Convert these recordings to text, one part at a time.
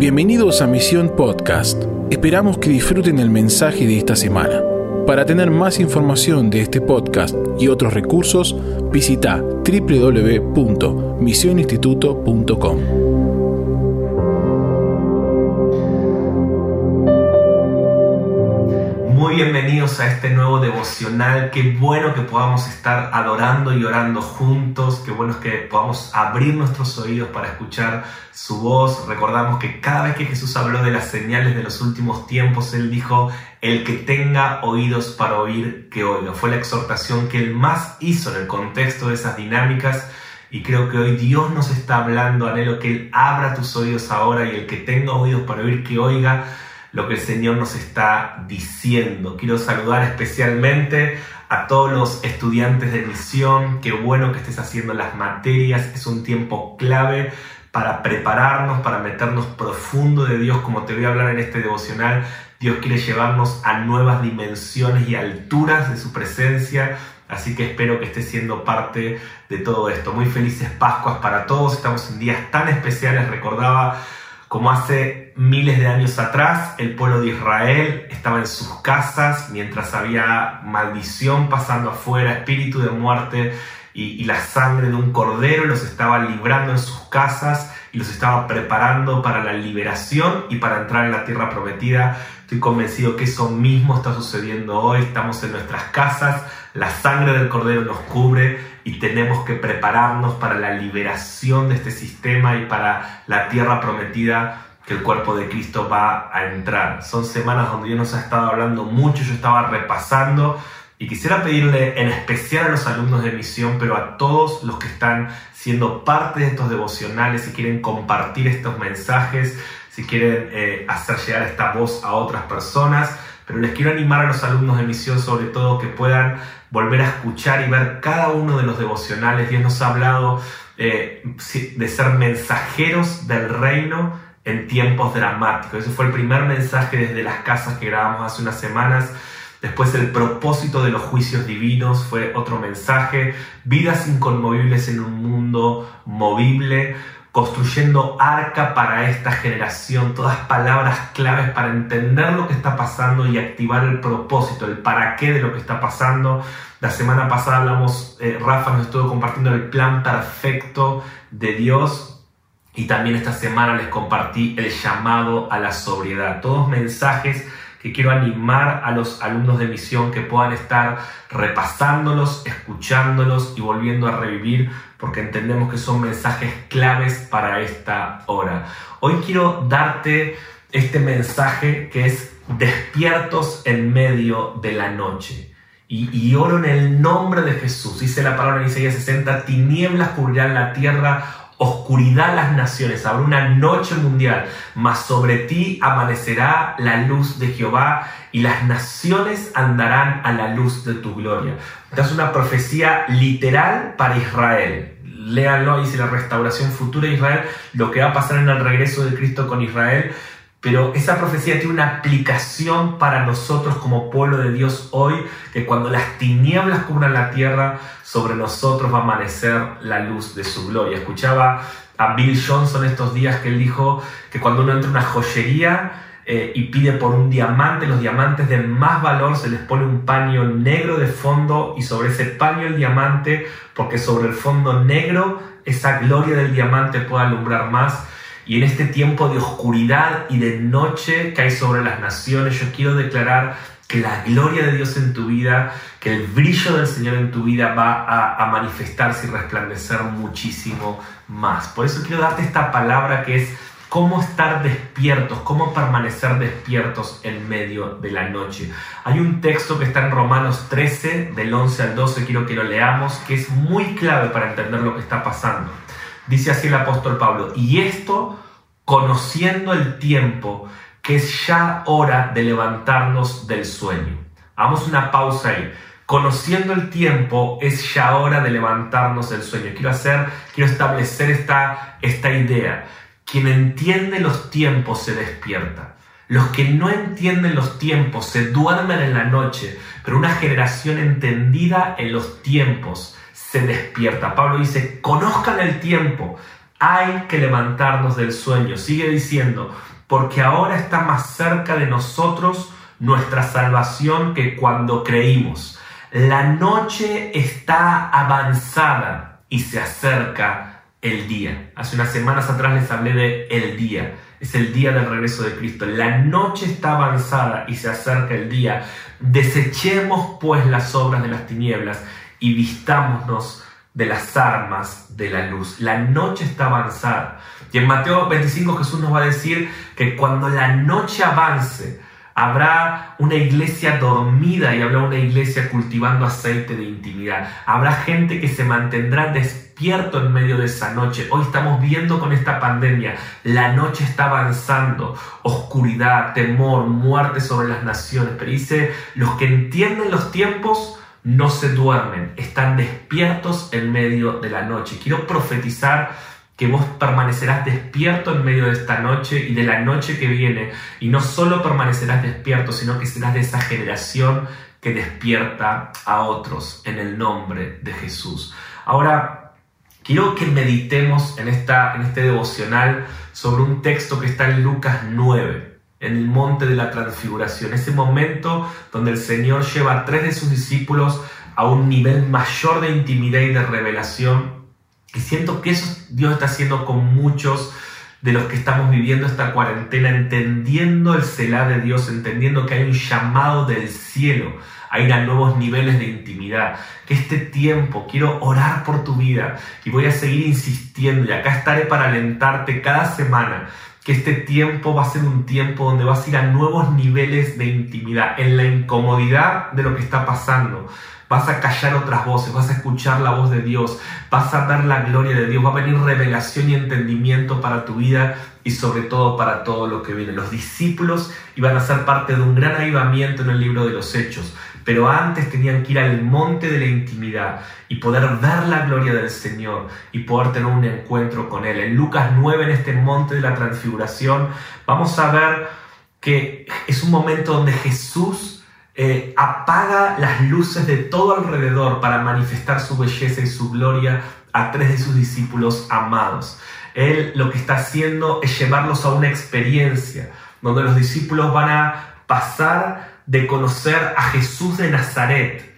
Bienvenidos a Misión Podcast. Esperamos que disfruten el mensaje de esta semana. Para tener más información de este podcast y otros recursos, visita www.misioninstituto.com. a este nuevo devocional. Qué bueno que podamos estar adorando y orando juntos. Qué bueno que podamos abrir nuestros oídos para escuchar su voz. Recordamos que cada vez que Jesús habló de las señales de los últimos tiempos, Él dijo, el que tenga oídos para oír, que oiga. Fue la exhortación que Él más hizo en el contexto de esas dinámicas. Y creo que hoy Dios nos está hablando, anhelo que Él abra tus oídos ahora y el que tenga oídos para oír, que oiga lo que el Señor nos está diciendo. Quiero saludar especialmente a todos los estudiantes de misión. Qué bueno que estés haciendo las materias. Es un tiempo clave para prepararnos, para meternos profundo de Dios, como te voy a hablar en este devocional. Dios quiere llevarnos a nuevas dimensiones y alturas de su presencia. Así que espero que estés siendo parte de todo esto. Muy felices Pascuas para todos. Estamos en días tan especiales. Recordaba como hace miles de años atrás, el pueblo de Israel estaba en sus casas mientras había maldición pasando afuera, espíritu de muerte y, la sangre de un cordero los estaba librando en sus casas y los estaba preparando para la liberación y para entrar en la tierra prometida. Estoy convencido que eso mismo está sucediendo hoy. Estamos en nuestras casas, la sangre del cordero nos cubre y tenemos que prepararnos para la liberación de este sistema y para la tierra prometida el cuerpo de Cristo va a entrar. Son semanas donde Dios nos ha estado hablando mucho, yo estaba repasando y quisiera pedirle en especial a los alumnos de misión, pero a todos los que están siendo parte de estos devocionales, si quieren compartir estos mensajes, si quieren eh, hacer llegar esta voz a otras personas, pero les quiero animar a los alumnos de misión sobre todo que puedan volver a escuchar y ver cada uno de los devocionales. Dios nos ha hablado eh, de ser mensajeros del reino en tiempos dramáticos. Ese fue el primer mensaje desde las casas que grabamos hace unas semanas. Después el propósito de los juicios divinos fue otro mensaje. Vidas inconmovibles en un mundo movible construyendo arca para esta generación, todas palabras claves para entender lo que está pasando y activar el propósito, el para qué de lo que está pasando. La semana pasada hablamos, eh, Rafa nos estuvo compartiendo el plan perfecto de Dios y también esta semana les compartí el llamado a la sobriedad, todos mensajes que quiero animar a los alumnos de misión que puedan estar repasándolos, escuchándolos y volviendo a revivir porque entendemos que son mensajes claves para esta hora. Hoy quiero darte este mensaje que es despiertos en medio de la noche. Y, oro en el nombre de Jesús. Dice la palabra en Isaías 60, tinieblas cubrirán la tierra, oscuridad las naciones, habrá una noche mundial, mas sobre ti amanecerá la luz de Jehová y las naciones andarán a la luz de tu gloria. Esta es una profecía literal para Israel. Léanlo, dice la restauración futura de Israel, lo que va a pasar en el regreso de Cristo con Israel. Pero esa profecía tiene una aplicación para nosotros como pueblo de Dios hoy, que cuando las tinieblas cubran la tierra, sobre nosotros va a amanecer la luz de su gloria. Escuchaba a Bill Johnson estos días que él dijo que cuando uno entra a una joyería eh, y pide por un diamante, los diamantes de más valor se les pone un paño negro de fondo y sobre ese paño el diamante, porque sobre el fondo negro esa gloria del diamante puede alumbrar más y en este tiempo de oscuridad y de noche que hay sobre las naciones, yo quiero declarar que la gloria de Dios en tu vida, que el brillo del Señor en tu vida va a, manifestarse y resplandecer muchísimo más. Por eso quiero darte esta palabra que es cómo estar despiertos, cómo permanecer despiertos en medio de la noche. Hay un texto que está en Romanos 13, del 11 al 12, quiero que lo leamos, que es muy clave para entender lo que está pasando. Dice así el apóstol Pablo, y esto conociendo el tiempo, que es ya hora de levantarnos del sueño. Hagamos una pausa ahí. Conociendo el tiempo, es ya hora de levantarnos del sueño. Quiero hacer, quiero establecer esta, esta idea. Quien entiende los tiempos se despierta. Los que no entienden los tiempos se duermen en la noche, pero una generación entendida en los tiempos se despierta. Pablo dice, conozcan el tiempo, hay que levantarnos del sueño. Sigue diciendo, porque ahora está más cerca de nosotros nuestra salvación que cuando creímos. La noche está avanzada y se acerca el día. Hace unas semanas atrás les hablé de el día. Es el día del regreso de Cristo. La noche está avanzada y se acerca el día. Desechemos pues las obras de las tinieblas y vistámonos de las armas de la luz. La noche está avanzada. Y en Mateo 25 Jesús nos va a decir que cuando la noche avance, habrá una iglesia dormida y habrá una iglesia cultivando aceite de intimidad. Habrá gente que se mantendrá despierto en medio de esa noche. Hoy estamos viendo con esta pandemia, la noche está avanzando, oscuridad, temor, muerte sobre las naciones. Pero dice, los que entienden los tiempos, no se duermen, están despiertos en medio de la noche. Quiero profetizar que vos permanecerás despierto en medio de esta noche y de la noche que viene. Y no solo permanecerás despierto, sino que serás de esa generación que despierta a otros en el nombre de Jesús. Ahora, quiero que meditemos en, esta, en este devocional sobre un texto que está en Lucas 9 en el monte de la transfiguración, ese momento donde el Señor lleva a tres de sus discípulos a un nivel mayor de intimidad y de revelación. Y siento que eso Dios está haciendo con muchos de los que estamos viviendo esta cuarentena, entendiendo el celar de Dios, entendiendo que hay un llamado del cielo a ir a nuevos niveles de intimidad. Que este tiempo quiero orar por tu vida y voy a seguir insistiendo y acá estaré para alentarte cada semana que este tiempo va a ser un tiempo donde vas a ir a nuevos niveles de intimidad, en la incomodidad de lo que está pasando. Vas a callar otras voces, vas a escuchar la voz de Dios, vas a dar la gloria de Dios, va a venir revelación y entendimiento para tu vida y sobre todo para todo lo que viene. Los discípulos iban a ser parte de un gran avivamiento en el libro de los Hechos pero antes tenían que ir al monte de la intimidad y poder ver la gloria del Señor y poder tener un encuentro con Él. En Lucas 9, en este monte de la transfiguración, vamos a ver que es un momento donde Jesús eh, apaga las luces de todo alrededor para manifestar su belleza y su gloria a tres de sus discípulos amados. Él lo que está haciendo es llevarlos a una experiencia donde los discípulos van a pasar de conocer a Jesús de Nazaret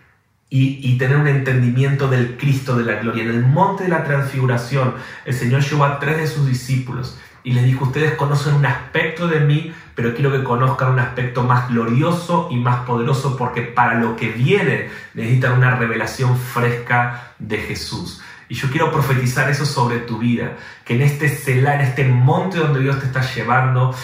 y, tener un entendimiento del Cristo de la gloria. En el monte de la transfiguración, el Señor llevó a tres de sus discípulos y les dijo, ustedes conocen un aspecto de mí, pero quiero que conozcan un aspecto más glorioso y más poderoso porque para lo que viene necesitan una revelación fresca de Jesús. Y yo quiero profetizar eso sobre tu vida, que en este celar, en este monte donde Dios te está llevando,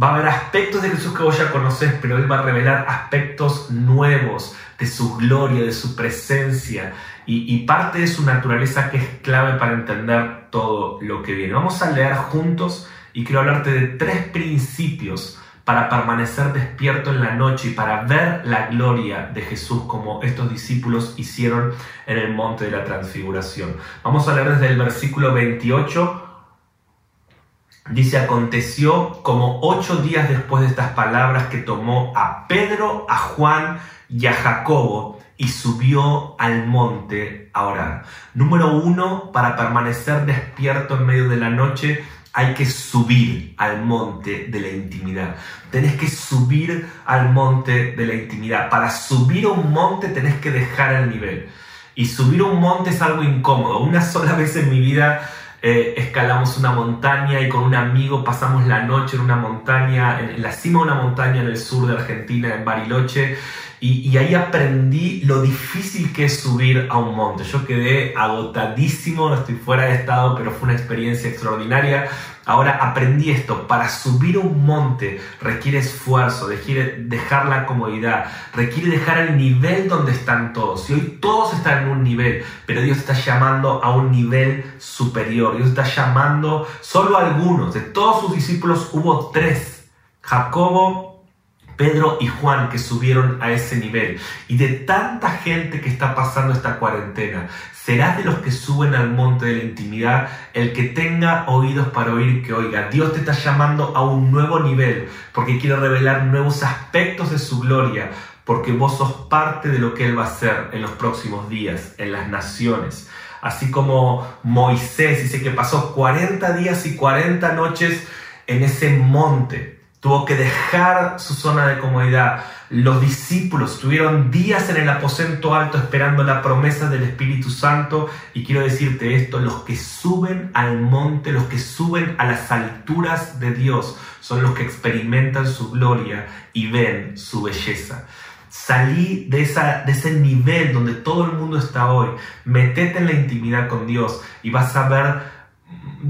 Va a haber aspectos de Jesús que vos ya conoces, pero Él va a revelar aspectos nuevos de su gloria, de su presencia y, parte de su naturaleza que es clave para entender todo lo que viene. Vamos a leer juntos y quiero hablarte de tres principios para permanecer despierto en la noche y para ver la gloria de Jesús como estos discípulos hicieron en el monte de la transfiguración. Vamos a leer desde el versículo 28 Dice, aconteció como ocho días después de estas palabras que tomó a Pedro, a Juan y a Jacobo y subió al monte a orar. Número uno, para permanecer despierto en medio de la noche, hay que subir al monte de la intimidad. Tenés que subir al monte de la intimidad. Para subir a un monte tenés que dejar el nivel. Y subir a un monte es algo incómodo. Una sola vez en mi vida eh, escalamos una montaña y con un amigo pasamos la noche en una montaña, en la cima de una montaña en el sur de Argentina, en Bariloche, y, y, ahí aprendí lo difícil que es subir a un monte. Yo quedé agotadísimo, estoy fuera de estado, pero fue una experiencia extraordinaria. Ahora aprendí esto, para subir un monte requiere esfuerzo, requiere dejar la comodidad, requiere dejar el nivel donde están todos. Y hoy todos están en un nivel, pero Dios está llamando a un nivel superior. Dios está llamando solo a algunos. De todos sus discípulos hubo tres. Jacobo, Pedro y Juan que subieron a ese nivel. Y de tanta gente que está pasando esta cuarentena, serás de los que suben al monte de la intimidad, el que tenga oídos para oír que oiga. Dios te está llamando a un nuevo nivel porque quiere revelar nuevos aspectos de su gloria, porque vos sos parte de lo que Él va a hacer en los próximos días, en las naciones. así como Moisés dice que pasó 40 días y 40 noches en ese monte. Tuvo que dejar su zona de comodidad. Los discípulos tuvieron días en el aposento alto esperando la promesa del Espíritu Santo. Y quiero decirte esto, los que suben al monte, los que suben a las alturas de Dios, son los que experimentan su gloria y ven su belleza. Salí de, esa, de ese nivel donde todo el mundo está hoy. Metete en la intimidad con Dios y vas a ver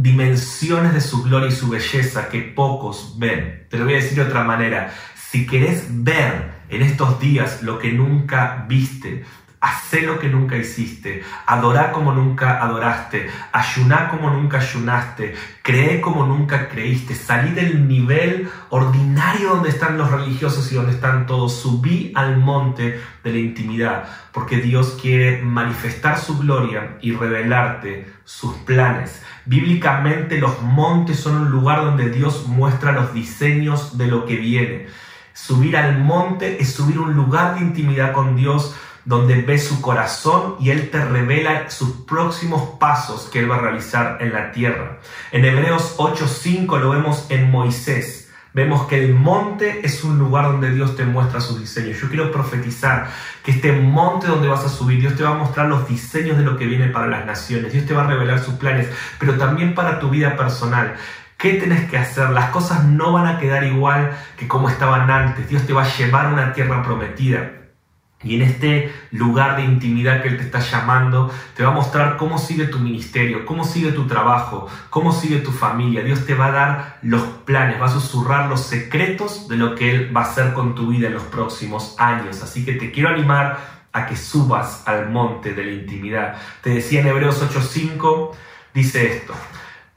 dimensiones de su gloria y su belleza que pocos ven. Te lo voy a decir de otra manera. Si querés ver en estos días lo que nunca viste, Hacé lo que nunca hiciste, adorá como nunca adoraste, ayuná como nunca ayunaste, cree como nunca creíste, salí del nivel ordinario donde están los religiosos y donde están todos, subí al monte de la intimidad, porque Dios quiere manifestar su gloria y revelarte sus planes. Bíblicamente los montes son un lugar donde Dios muestra los diseños de lo que viene. Subir al monte es subir un lugar de intimidad con Dios donde ves su corazón y Él te revela sus próximos pasos que Él va a realizar en la tierra. En Hebreos 8:5 lo vemos en Moisés. Vemos que el monte es un lugar donde Dios te muestra sus diseños. Yo quiero profetizar que este monte donde vas a subir, Dios te va a mostrar los diseños de lo que viene para las naciones. Dios te va a revelar sus planes, pero también para tu vida personal. ¿Qué tenés que hacer? Las cosas no van a quedar igual que como estaban antes. Dios te va a llevar a una tierra prometida. Y en este lugar de intimidad que Él te está llamando, te va a mostrar cómo sigue tu ministerio, cómo sigue tu trabajo, cómo sigue tu familia. Dios te va a dar los planes, va a susurrar los secretos de lo que Él va a hacer con tu vida en los próximos años. Así que te quiero animar a que subas al monte de la intimidad. Te decía en Hebreos 8:5, dice esto,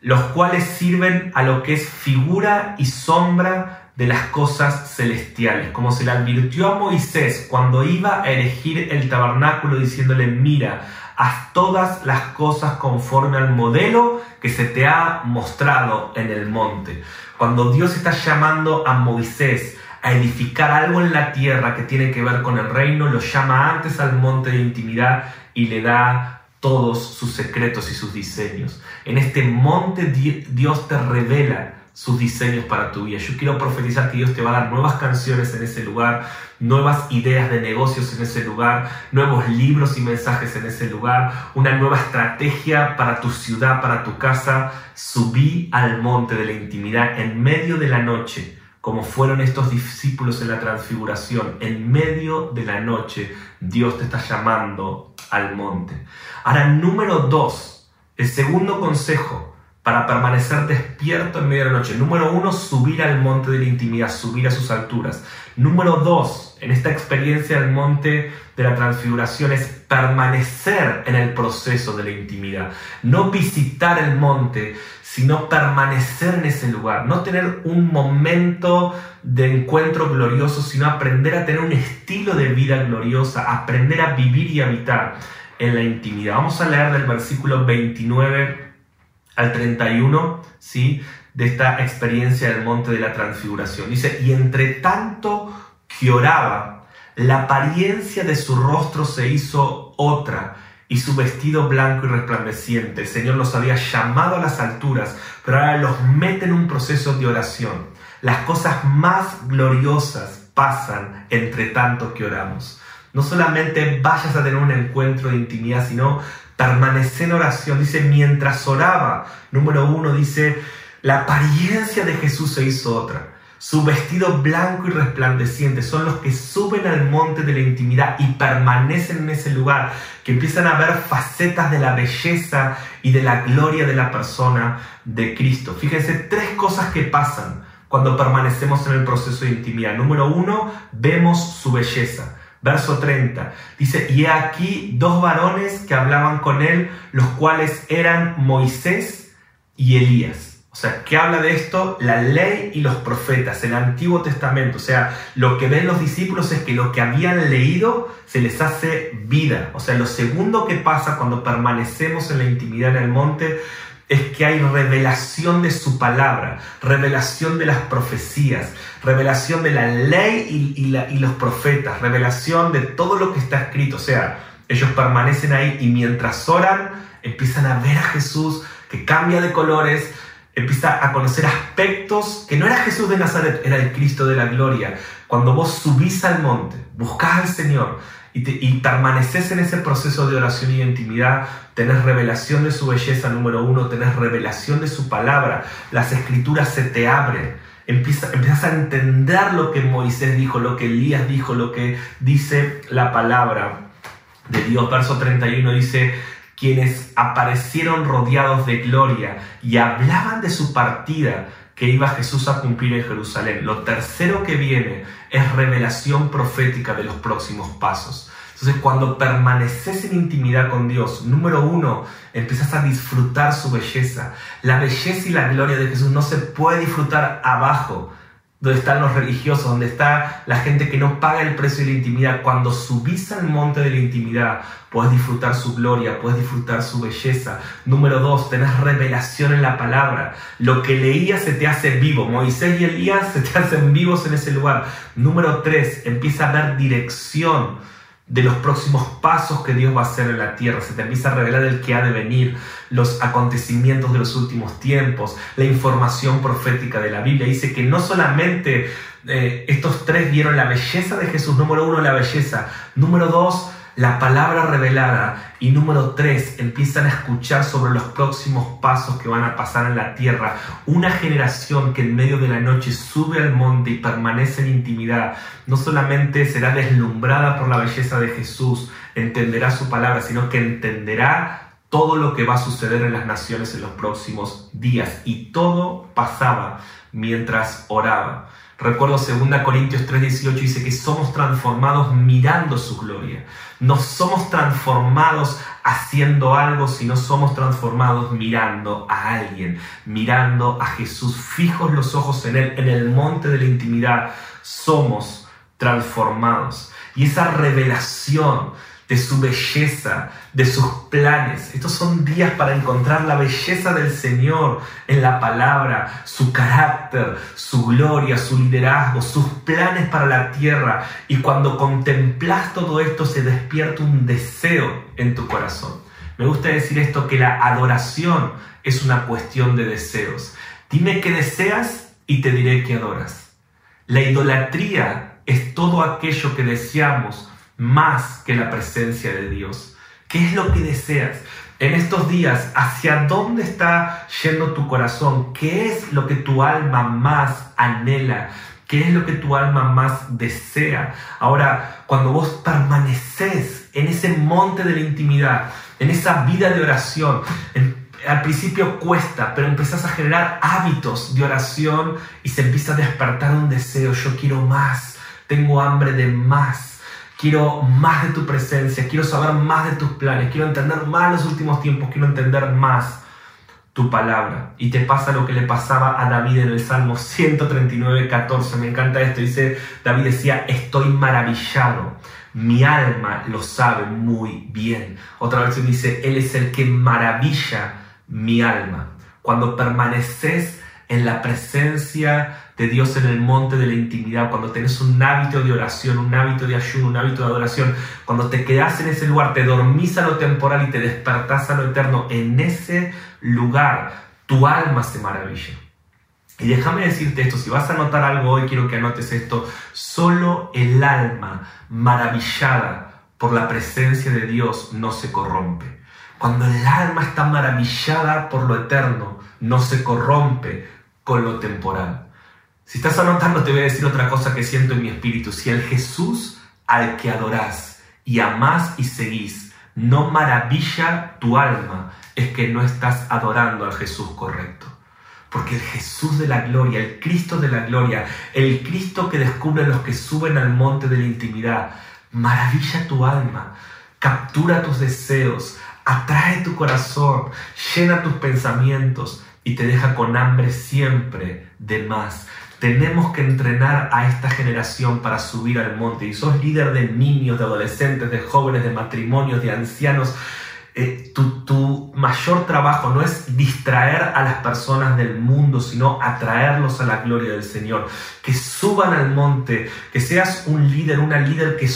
los cuales sirven a lo que es figura y sombra de las cosas celestiales, como se le advirtió a Moisés cuando iba a elegir el tabernáculo diciéndole, mira, haz todas las cosas conforme al modelo que se te ha mostrado en el monte. Cuando Dios está llamando a Moisés a edificar algo en la tierra que tiene que ver con el reino, lo llama antes al monte de intimidad y le da todos sus secretos y sus diseños. En este monte Dios te revela sus diseños para tu vida. Yo quiero profetizar que Dios te va a dar nuevas canciones en ese lugar, nuevas ideas de negocios en ese lugar, nuevos libros y mensajes en ese lugar, una nueva estrategia para tu ciudad, para tu casa. Subí al monte de la intimidad en medio de la noche, como fueron estos discípulos en la transfiguración. En medio de la noche Dios te está llamando al monte. Ahora, número dos, el segundo consejo para permanecer despierto en medio de la noche. Número uno, subir al monte de la intimidad, subir a sus alturas. Número dos, en esta experiencia del monte de la transfiguración es permanecer en el proceso de la intimidad. No visitar el monte, sino permanecer en ese lugar. No tener un momento de encuentro glorioso, sino aprender a tener un estilo de vida gloriosa, aprender a vivir y habitar en la intimidad. Vamos a leer del versículo 29 al 31, ¿sí? De esta experiencia del monte de la transfiguración. Dice, y entre tanto que oraba, la apariencia de su rostro se hizo otra y su vestido blanco y resplandeciente. El Señor los había llamado a las alturas, pero ahora los mete en un proceso de oración. Las cosas más gloriosas pasan entre tanto que oramos. No solamente vayas a tener un encuentro de intimidad, sino permanecer en oración. Dice, mientras oraba, número uno, dice, la apariencia de Jesús se hizo otra. Su vestido blanco y resplandeciente son los que suben al monte de la intimidad y permanecen en ese lugar, que empiezan a ver facetas de la belleza y de la gloria de la persona de Cristo. Fíjense, tres cosas que pasan cuando permanecemos en el proceso de intimidad. Número uno, vemos su belleza. Verso 30 dice, y aquí dos varones que hablaban con él, los cuales eran Moisés y Elías. O sea, ¿qué habla de esto? La ley y los profetas, el Antiguo Testamento. O sea, lo que ven los discípulos es que lo que habían leído se les hace vida. O sea, lo segundo que pasa cuando permanecemos en la intimidad en el monte es que hay revelación de su palabra, revelación de las profecías, revelación de la ley y, los profetas, revelación de todo lo que está escrito. O sea, ellos permanecen ahí y mientras oran, empiezan a ver a Jesús que cambia de colores, empieza a conocer aspectos que no era Jesús de Nazaret, era el Cristo de la gloria. Cuando vos subís al monte, buscás al Señor y, y permaneces en ese proceso de oración y de intimidad, tenés revelación de su belleza, número uno, tenés revelación de su palabra, las escrituras se te abren. Empieza, empiezas a entender lo que Moisés dijo, lo que Elías dijo, lo que dice la palabra de Dios. Verso 31 dice, quienes aparecieron rodeados de gloria y hablaban de su partida que iba Jesús a cumplir en Jerusalén. Lo tercero que viene es revelación profética de los próximos pasos. Entonces, cuando permaneces en intimidad con Dios, número uno, empiezas a disfrutar su belleza. La belleza y la gloria de Jesús no se puede disfrutar abajo, donde están los religiosos, donde está la gente que no paga el precio de la intimidad. Cuando subís al monte de la intimidad, puedes disfrutar su gloria, puedes disfrutar su belleza. Número dos, tenés revelación en la palabra. Lo que leías se te hace vivo. Moisés y Elías se te hacen vivos en ese lugar. Número tres, empieza a dar dirección de los próximos pasos que Dios va a hacer en la tierra. Se te empieza a revelar el que ha de venir, los acontecimientos de los últimos tiempos, la información profética de la Biblia. Dice que no solamente eh, estos tres vieron la belleza de Jesús, número uno, la belleza, número dos, la palabra revelada y número tres, empiezan a escuchar sobre los próximos pasos que van a pasar en la tierra. Una generación que en medio de la noche sube al monte y permanece en intimidad, no solamente será deslumbrada por la belleza de Jesús, entenderá su palabra, sino que entenderá todo lo que va a suceder en las naciones en los próximos días. Y todo pasaba mientras oraba. Recuerdo 2 Corintios 3:18 dice que somos transformados mirando su gloria. No somos transformados haciendo algo, sino somos transformados mirando a alguien, mirando a Jesús, fijos los ojos en Él, en el monte de la intimidad. Somos transformados. Y esa revelación de su belleza, de sus planes. Estos son días para encontrar la belleza del Señor en la palabra, su carácter, su gloria, su liderazgo, sus planes para la tierra. Y cuando contemplas todo esto se despierta un deseo en tu corazón. Me gusta decir esto, que la adoración es una cuestión de deseos. Dime qué deseas y te diré que adoras. La idolatría es todo aquello que deseamos más que la presencia de Dios. ¿Qué es lo que deseas? En estos días, ¿hacia dónde está yendo tu corazón? ¿Qué es lo que tu alma más anhela? ¿Qué es lo que tu alma más desea? Ahora, cuando vos permaneces en ese monte de la intimidad, en esa vida de oración, al principio cuesta, pero empezás a generar hábitos de oración y se empieza a despertar un deseo. Yo quiero más, tengo hambre de más quiero más de tu presencia, quiero saber más de tus planes, quiero entender más los últimos tiempos, quiero entender más tu palabra. Y te pasa lo que le pasaba a David en el Salmo 139, 14. Me encanta esto. Dice, David decía, estoy maravillado. Mi alma lo sabe muy bien. Otra vez dice, Él es el que maravilla mi alma. Cuando permaneces en la presencia de Dios en el monte de la intimidad, cuando tenés un hábito de oración, un hábito de ayuno, un hábito de adoración, cuando te quedás en ese lugar, te dormís a lo temporal y te despertás a lo eterno, en ese lugar tu alma se maravilla. Y déjame decirte esto, si vas a anotar algo hoy, quiero que anotes esto, solo el alma maravillada por la presencia de Dios no se corrompe. Cuando el alma está maravillada por lo eterno, no se corrompe con lo temporal. Si estás anotando, te voy a decir otra cosa que siento en mi espíritu. Si el Jesús al que adorás y amás y seguís no maravilla tu alma, es que no estás adorando al Jesús correcto. Porque el Jesús de la gloria, el Cristo de la gloria, el Cristo que descubre a los que suben al monte de la intimidad, maravilla tu alma, captura tus deseos, atrae tu corazón, llena tus pensamientos y te deja con hambre siempre de más. Tenemos que entrenar a esta generación para subir al monte. Y sos líder de niños, de adolescentes, de jóvenes, de matrimonios, de ancianos. Eh, tu, tu, mayor trabajo no es distraer a las personas del mundo, sino atraerlos a la gloria del Señor. Que suban al monte, que seas un líder, una líder que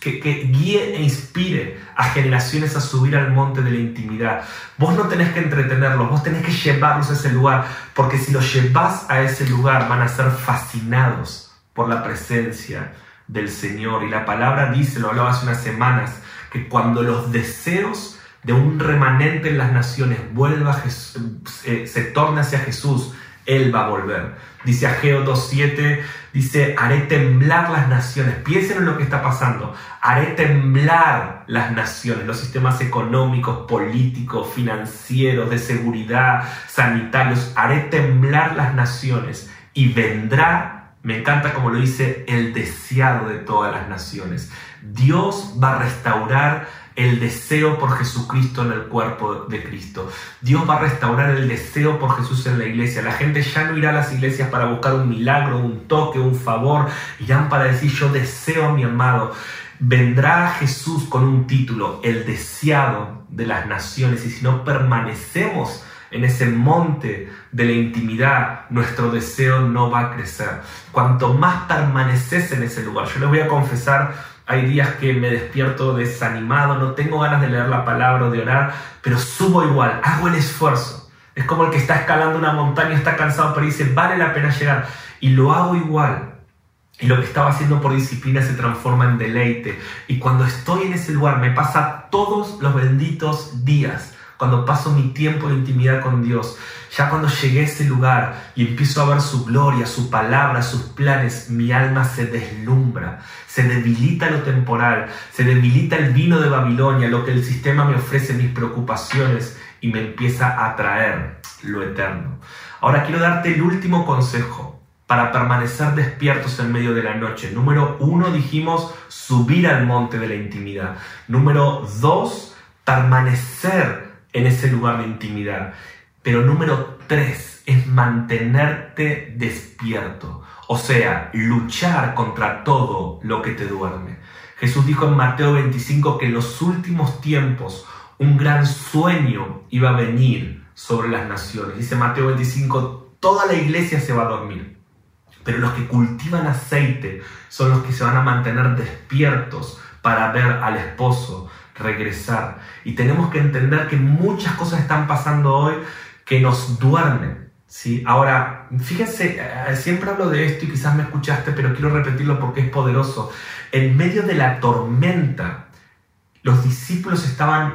que, guíe e inspire a generaciones a subir al monte de la intimidad. Vos no tenés que entretenerlos, vos tenés que llevarlos a ese lugar, porque si los llevas a ese lugar van a ser fascinados por la presencia del Señor. Y la palabra dice, lo hablaba hace unas semanas, que cuando los deseos de un remanente en las naciones vuelva eh, se torne hacia Jesús, Él va a volver. Dice Ageo 2.7, dice, haré temblar las naciones. Piensen en lo que está pasando. Haré temblar las naciones, los sistemas económicos, políticos, financieros, de seguridad, sanitarios. Haré temblar las naciones y vendrá, me encanta como lo dice, el deseado de todas las naciones. Dios va a restaurar el deseo por Jesucristo en el cuerpo de Cristo. Dios va a restaurar el deseo por Jesús en la iglesia. La gente ya no irá a las iglesias para buscar un milagro, un toque, un favor. Irán para decir yo deseo a mi amado. Vendrá Jesús con un título, el deseado de las naciones. Y si no permanecemos en ese monte de la intimidad, nuestro deseo no va a crecer. Cuanto más permaneces en ese lugar, yo les voy a confesar hay días que me despierto desanimado, no tengo ganas de leer la palabra o de orar, pero subo igual, hago el esfuerzo. Es como el que está escalando una montaña, está cansado, pero dice, vale la pena llegar. Y lo hago igual. Y lo que estaba haciendo por disciplina se transforma en deleite. Y cuando estoy en ese lugar, me pasa todos los benditos días cuando paso mi tiempo de intimidad con Dios, ya cuando llegué a ese lugar y empiezo a ver su gloria, su palabra, sus planes, mi alma se deslumbra, se debilita lo temporal, se debilita el vino de Babilonia, lo que el sistema me ofrece, mis preocupaciones, y me empieza a atraer lo eterno. Ahora quiero darte el último consejo para permanecer despiertos en medio de la noche. Número uno dijimos subir al monte de la intimidad. Número dos, permanecer en ese lugar de intimidad. Pero número tres es mantenerte despierto, o sea, luchar contra todo lo que te duerme. Jesús dijo en Mateo 25 que en los últimos tiempos un gran sueño iba a venir sobre las naciones. Dice Mateo 25, toda la iglesia se va a dormir, pero los que cultivan aceite son los que se van a mantener despiertos para ver al esposo regresar. Y tenemos que entender que muchas cosas están pasando hoy que nos duermen. ¿sí? Ahora, fíjense, eh, siempre hablo de esto y quizás me escuchaste, pero quiero repetirlo porque es poderoso. En medio de la tormenta, los discípulos estaban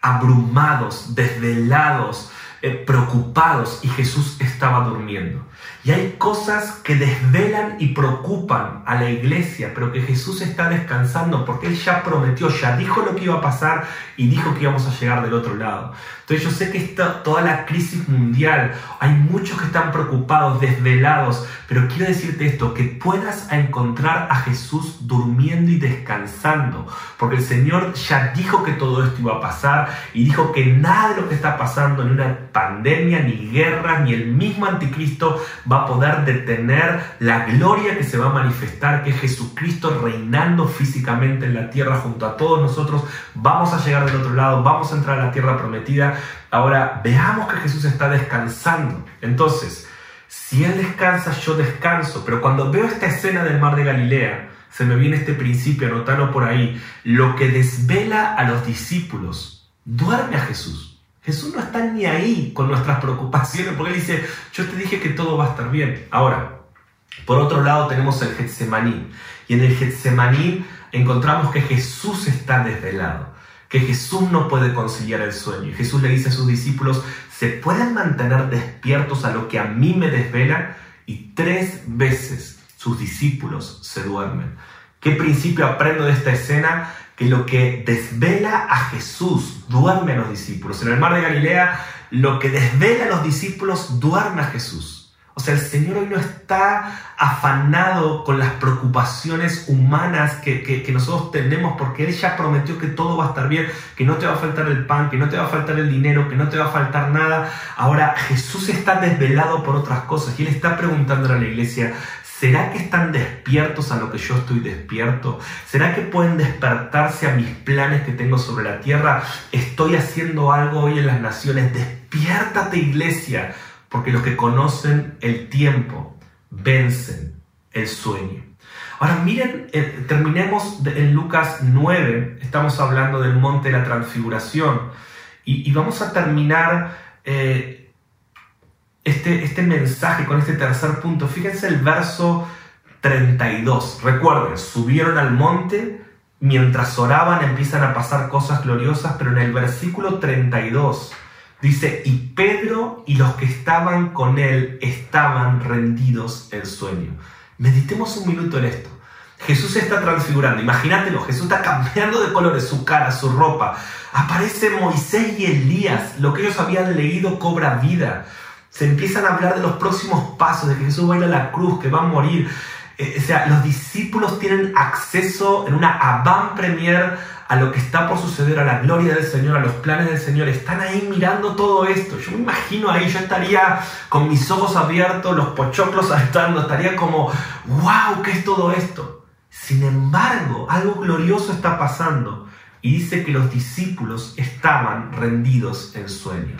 abrumados, desvelados, eh, preocupados y Jesús estaba durmiendo. Y hay cosas que desvelan y preocupan a la iglesia, pero que Jesús está descansando porque Él ya prometió, ya dijo lo que iba a pasar y dijo que íbamos a llegar del otro lado. Entonces yo sé que está toda la crisis mundial, hay muchos que están preocupados, desvelados, pero quiero decirte esto, que puedas encontrar a Jesús durmiendo y descansando, porque el Señor ya dijo que todo esto iba a pasar y dijo que nada de lo que está pasando en una pandemia, ni guerra, ni el mismo anticristo va a poder detener la gloria que se va a manifestar, que Jesucristo reinando físicamente en la tierra junto a todos nosotros. Vamos a llegar del otro lado, vamos a entrar a la tierra prometida. Ahora veamos que Jesús está descansando. Entonces, si Él descansa, yo descanso. Pero cuando veo esta escena del mar de Galilea, se me viene este principio, anotalo por ahí. Lo que desvela a los discípulos duerme a Jesús. Jesús no está ni ahí con nuestras preocupaciones, porque Él dice, yo te dije que todo va a estar bien. Ahora, por otro lado tenemos el Getsemaní. Y en el Getsemaní encontramos que Jesús está desvelado, que Jesús no puede conciliar el sueño. Y Jesús le dice a sus discípulos, ¿se pueden mantener despiertos a lo que a mí me desvela? Y tres veces sus discípulos se duermen. ¿Qué principio aprendo de esta escena? Que lo que desvela a Jesús duerme a los discípulos. En el mar de Galilea, lo que desvela a los discípulos duerme a Jesús. O sea, el Señor hoy no está afanado con las preocupaciones humanas que, que, nosotros tenemos, porque Él ya prometió que todo va a estar bien, que no te va a faltar el pan, que no te va a faltar el dinero, que no te va a faltar nada. Ahora, Jesús está desvelado por otras cosas y Él está preguntando a la iglesia, ¿Será que están despiertos a lo que yo estoy despierto? ¿Será que pueden despertarse a mis planes que tengo sobre la tierra? Estoy haciendo algo hoy en las naciones. Despiértate iglesia, porque los que conocen el tiempo vencen el sueño. Ahora miren, eh, terminemos en Lucas 9, estamos hablando del monte de la transfiguración y, vamos a terminar eh, este, este mensaje con este tercer punto. Fíjense el verso 32. Recuerden, subieron al monte, mientras oraban empiezan a pasar cosas gloriosas, pero en el versículo 32 dice, y Pedro y los que estaban con él estaban rendidos en sueño. Meditemos un minuto en esto. Jesús se está transfigurando, imagínatelo, Jesús está cambiando de colores su cara, su ropa. Aparece Moisés y Elías, lo que ellos habían leído cobra vida. Se empiezan a hablar de los próximos pasos, de que Jesús va a ir a la cruz, que va a morir. Eh, o sea, los discípulos tienen acceso en una avant premier a lo que está por suceder, a la gloria del Señor, a los planes del Señor. Están ahí mirando todo esto. Yo me imagino ahí, yo estaría con mis ojos abiertos, los pochoclos saltando, estaría como, wow, ¿qué es todo esto? Sin embargo, algo glorioso está pasando y dice que los discípulos estaban rendidos en sueño.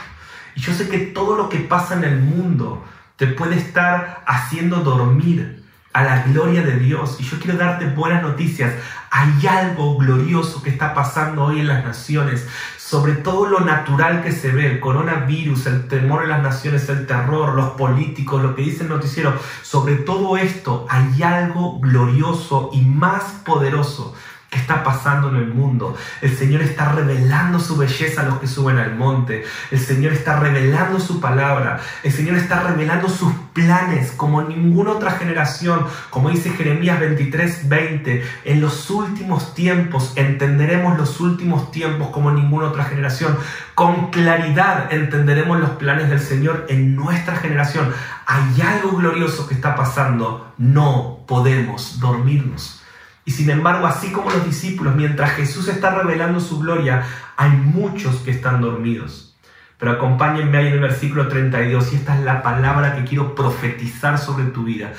Y yo sé que todo lo que pasa en el mundo te puede estar haciendo dormir, a la gloria de Dios. Y yo quiero darte buenas noticias. Hay algo glorioso que está pasando hoy en las naciones. Sobre todo lo natural que se ve, el coronavirus, el temor en las naciones, el terror, los políticos, lo que dice el noticiero. Sobre todo esto hay algo glorioso y más poderoso ¿Qué está pasando en el mundo? El Señor está revelando su belleza a los que suben al monte. El Señor está revelando su palabra. El Señor está revelando sus planes como ninguna otra generación. Como dice Jeremías 23, 20. En los últimos tiempos entenderemos los últimos tiempos como ninguna otra generación. Con claridad entenderemos los planes del Señor en nuestra generación. Hay algo glorioso que está pasando. No podemos dormirnos. Y sin embargo, así como los discípulos, mientras Jesús está revelando su gloria, hay muchos que están dormidos. Pero acompáñenme ahí en el versículo 32 y esta es la palabra que quiero profetizar sobre tu vida.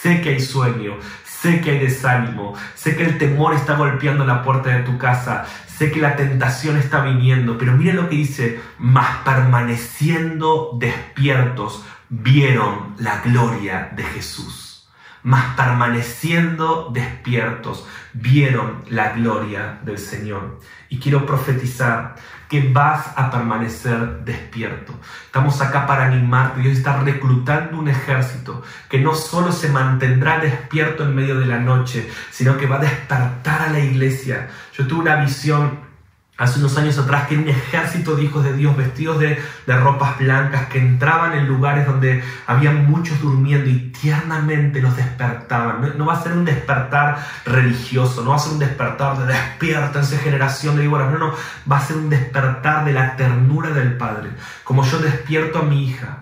Sé que hay sueño, sé que hay desánimo, sé que el temor está golpeando la puerta de tu casa, sé que la tentación está viniendo, pero miren lo que dice, mas permaneciendo despiertos, vieron la gloria de Jesús mas permaneciendo despiertos, vieron la gloria del Señor. Y quiero profetizar que vas a permanecer despierto. Estamos acá para animarte. Dios está reclutando un ejército que no solo se mantendrá despierto en medio de la noche, sino que va a despertar a la iglesia. Yo tuve una visión hace unos años atrás que un ejército de hijos de Dios vestidos de, ropas blancas que entraban en lugares donde había muchos durmiendo y tiernamente los despertaban. No, va a ser un despertar religioso, no va a ser un despertar de despiértense generación de víboras, no, no, va a ser un despertar de la ternura del Padre. Como yo despierto a mi hija,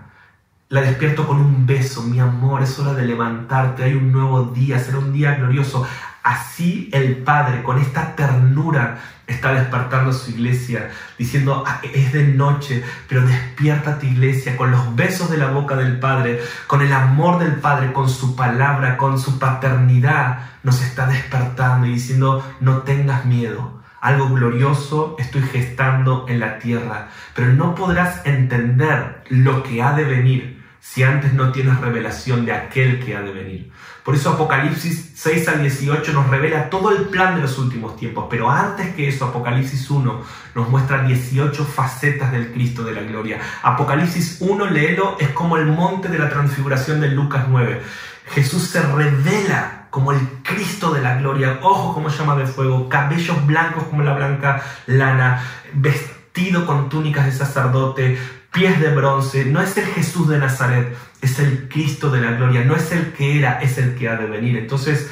la despierto con un beso, mi amor, es hora de levantarte, hay un nuevo día, será un día glorioso. Así el Padre, con esta ternura, está despertando su iglesia, diciendo, ah, es de noche, pero despierta tu iglesia con los besos de la boca del Padre, con el amor del Padre, con su palabra, con su paternidad, nos está despertando y diciendo, no tengas miedo. Algo glorioso estoy gestando en la tierra, pero no podrás entender lo que ha de venir si antes no tienes revelación de aquel que ha de venir. Por eso Apocalipsis 6 al 18 nos revela todo el plan de los últimos tiempos, pero antes que eso Apocalipsis 1 nos muestra 18 facetas del Cristo de la gloria. Apocalipsis 1, léelo, es como el monte de la transfiguración de Lucas 9. Jesús se revela como el Cristo de la gloria, ojos como llama de fuego, cabellos blancos como la blanca lana, vestido con túnicas de sacerdote, pies de bronce, no es el Jesús de Nazaret, es el Cristo de la gloria, no es el que era, es el que ha de venir. Entonces,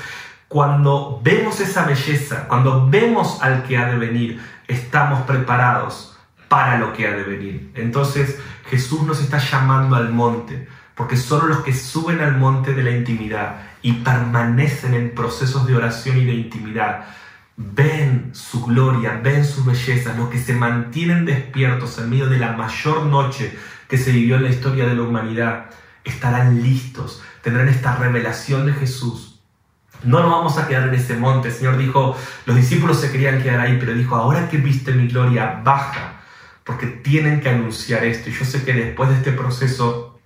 cuando vemos esa belleza, cuando vemos al que ha de venir, estamos preparados para lo que ha de venir. Entonces, Jesús nos está llamando al monte, porque solo los que suben al monte de la intimidad y permanecen en procesos de oración y de intimidad, ven su gloria, ven su belleza, los que se mantienen despiertos en medio de la mayor noche que se vivió en la historia de la humanidad, estarán listos, tendrán esta revelación de Jesús. No nos vamos a quedar en ese monte. El Señor dijo, los discípulos se querían quedar ahí, pero dijo, ahora que viste mi gloria, baja, porque tienen que anunciar esto. Y yo sé que después de este proceso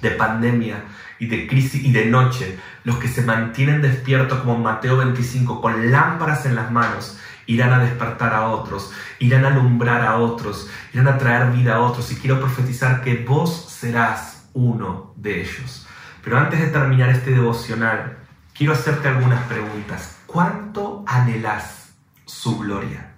de pandemia y de crisis y de noche, los que se mantienen despiertos como Mateo 25 con lámparas en las manos, irán a despertar a otros, irán a alumbrar a otros, irán a traer vida a otros. Y quiero profetizar que vos serás uno de ellos. Pero antes de terminar este devocional, quiero hacerte algunas preguntas. ¿Cuánto anhelas su gloria?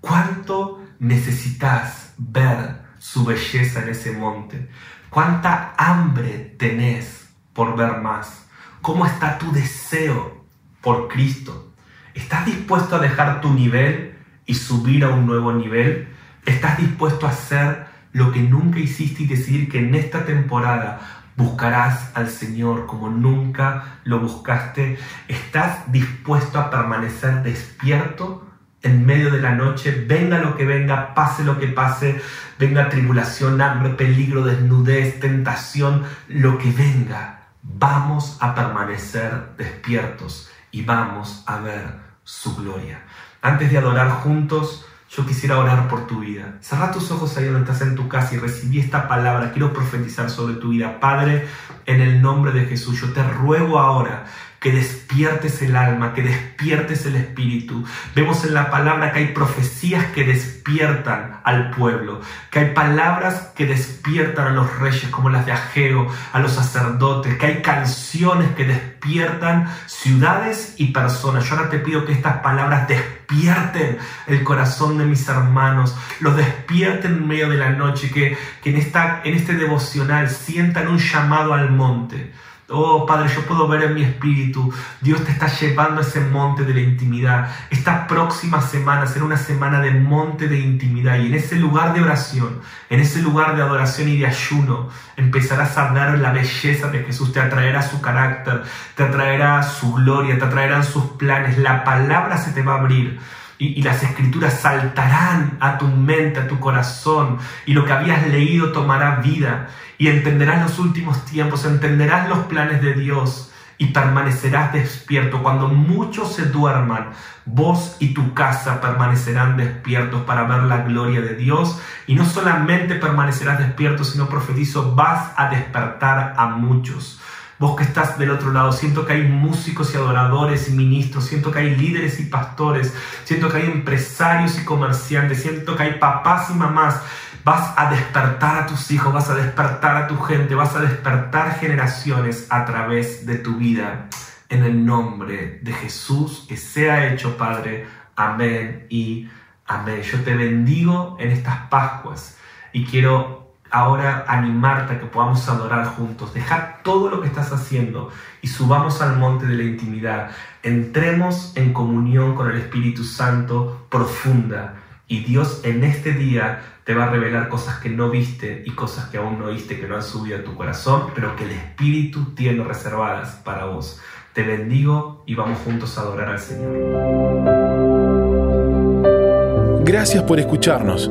¿Cuánto necesitas ver su belleza en ese monte? ¿Cuánta hambre tenés por ver más? ¿Cómo está tu deseo por Cristo? ¿Estás dispuesto a dejar tu nivel y subir a un nuevo nivel? ¿Estás dispuesto a hacer lo que nunca hiciste y decidir que en esta temporada buscarás al Señor como nunca lo buscaste? ¿Estás dispuesto a permanecer despierto en medio de la noche? Venga lo que venga, pase lo que pase, venga tribulación, hambre, peligro, desnudez, tentación, lo que venga. Vamos a permanecer despiertos y vamos a ver su gloria. Antes de adorar juntos, yo quisiera orar por tu vida. Cerra tus ojos ahí donde estás en tu casa y recibí esta palabra. Quiero profetizar sobre tu vida. Padre, en el nombre de Jesús, yo te ruego ahora que despiertes el alma, que despiertes el espíritu. Vemos en la palabra que hay profecías que despiertan al pueblo, que hay palabras que despiertan a los reyes como las de Ageo, a los sacerdotes, que hay canciones que despiertan ciudades y personas. Yo ahora te pido que estas palabras despierten el corazón de mis hermanos, los despierten en medio de la noche, que, que en, en este devocional sientan un llamado al monte Oh Padre, yo puedo ver en mi espíritu, Dios te está llevando a ese monte de la intimidad. Esta próxima semana será una semana de monte de intimidad y en ese lugar de oración, en ese lugar de adoración y de ayuno, empezarás a ver la belleza de Jesús, te atraerá su carácter, te atraerá su gloria, te atraerán sus planes, la palabra se te va a abrir. Y, las escrituras saltarán a tu mente, a tu corazón, y lo que habías leído tomará vida y entenderás los últimos tiempos, entenderás los planes de Dios y permanecerás despierto. Cuando muchos se duerman, vos y tu casa permanecerán despiertos para ver la gloria de Dios. Y no solamente permanecerás despiertos, sino profetizo, vas a despertar a muchos. Vos que estás del otro lado, siento que hay músicos y adoradores y ministros, siento que hay líderes y pastores, siento que hay empresarios y comerciantes, siento que hay papás y mamás Vas a despertar a tus hijos, vas a despertar a tu gente, vas a despertar generaciones a través de tu vida. En el nombre de Jesús, que sea hecho, Padre. Amén y amén. Yo te bendigo en estas Pascuas y quiero ahora animarte a que podamos adorar juntos. Dejar todo lo que estás haciendo y subamos al monte de la intimidad. Entremos en comunión con el Espíritu Santo profunda y Dios en este día te va a revelar cosas que no viste y cosas que aún no viste, que no han subido a tu corazón, pero que el Espíritu tiene reservadas para vos. Te bendigo y vamos juntos a adorar al Señor. Gracias por escucharnos.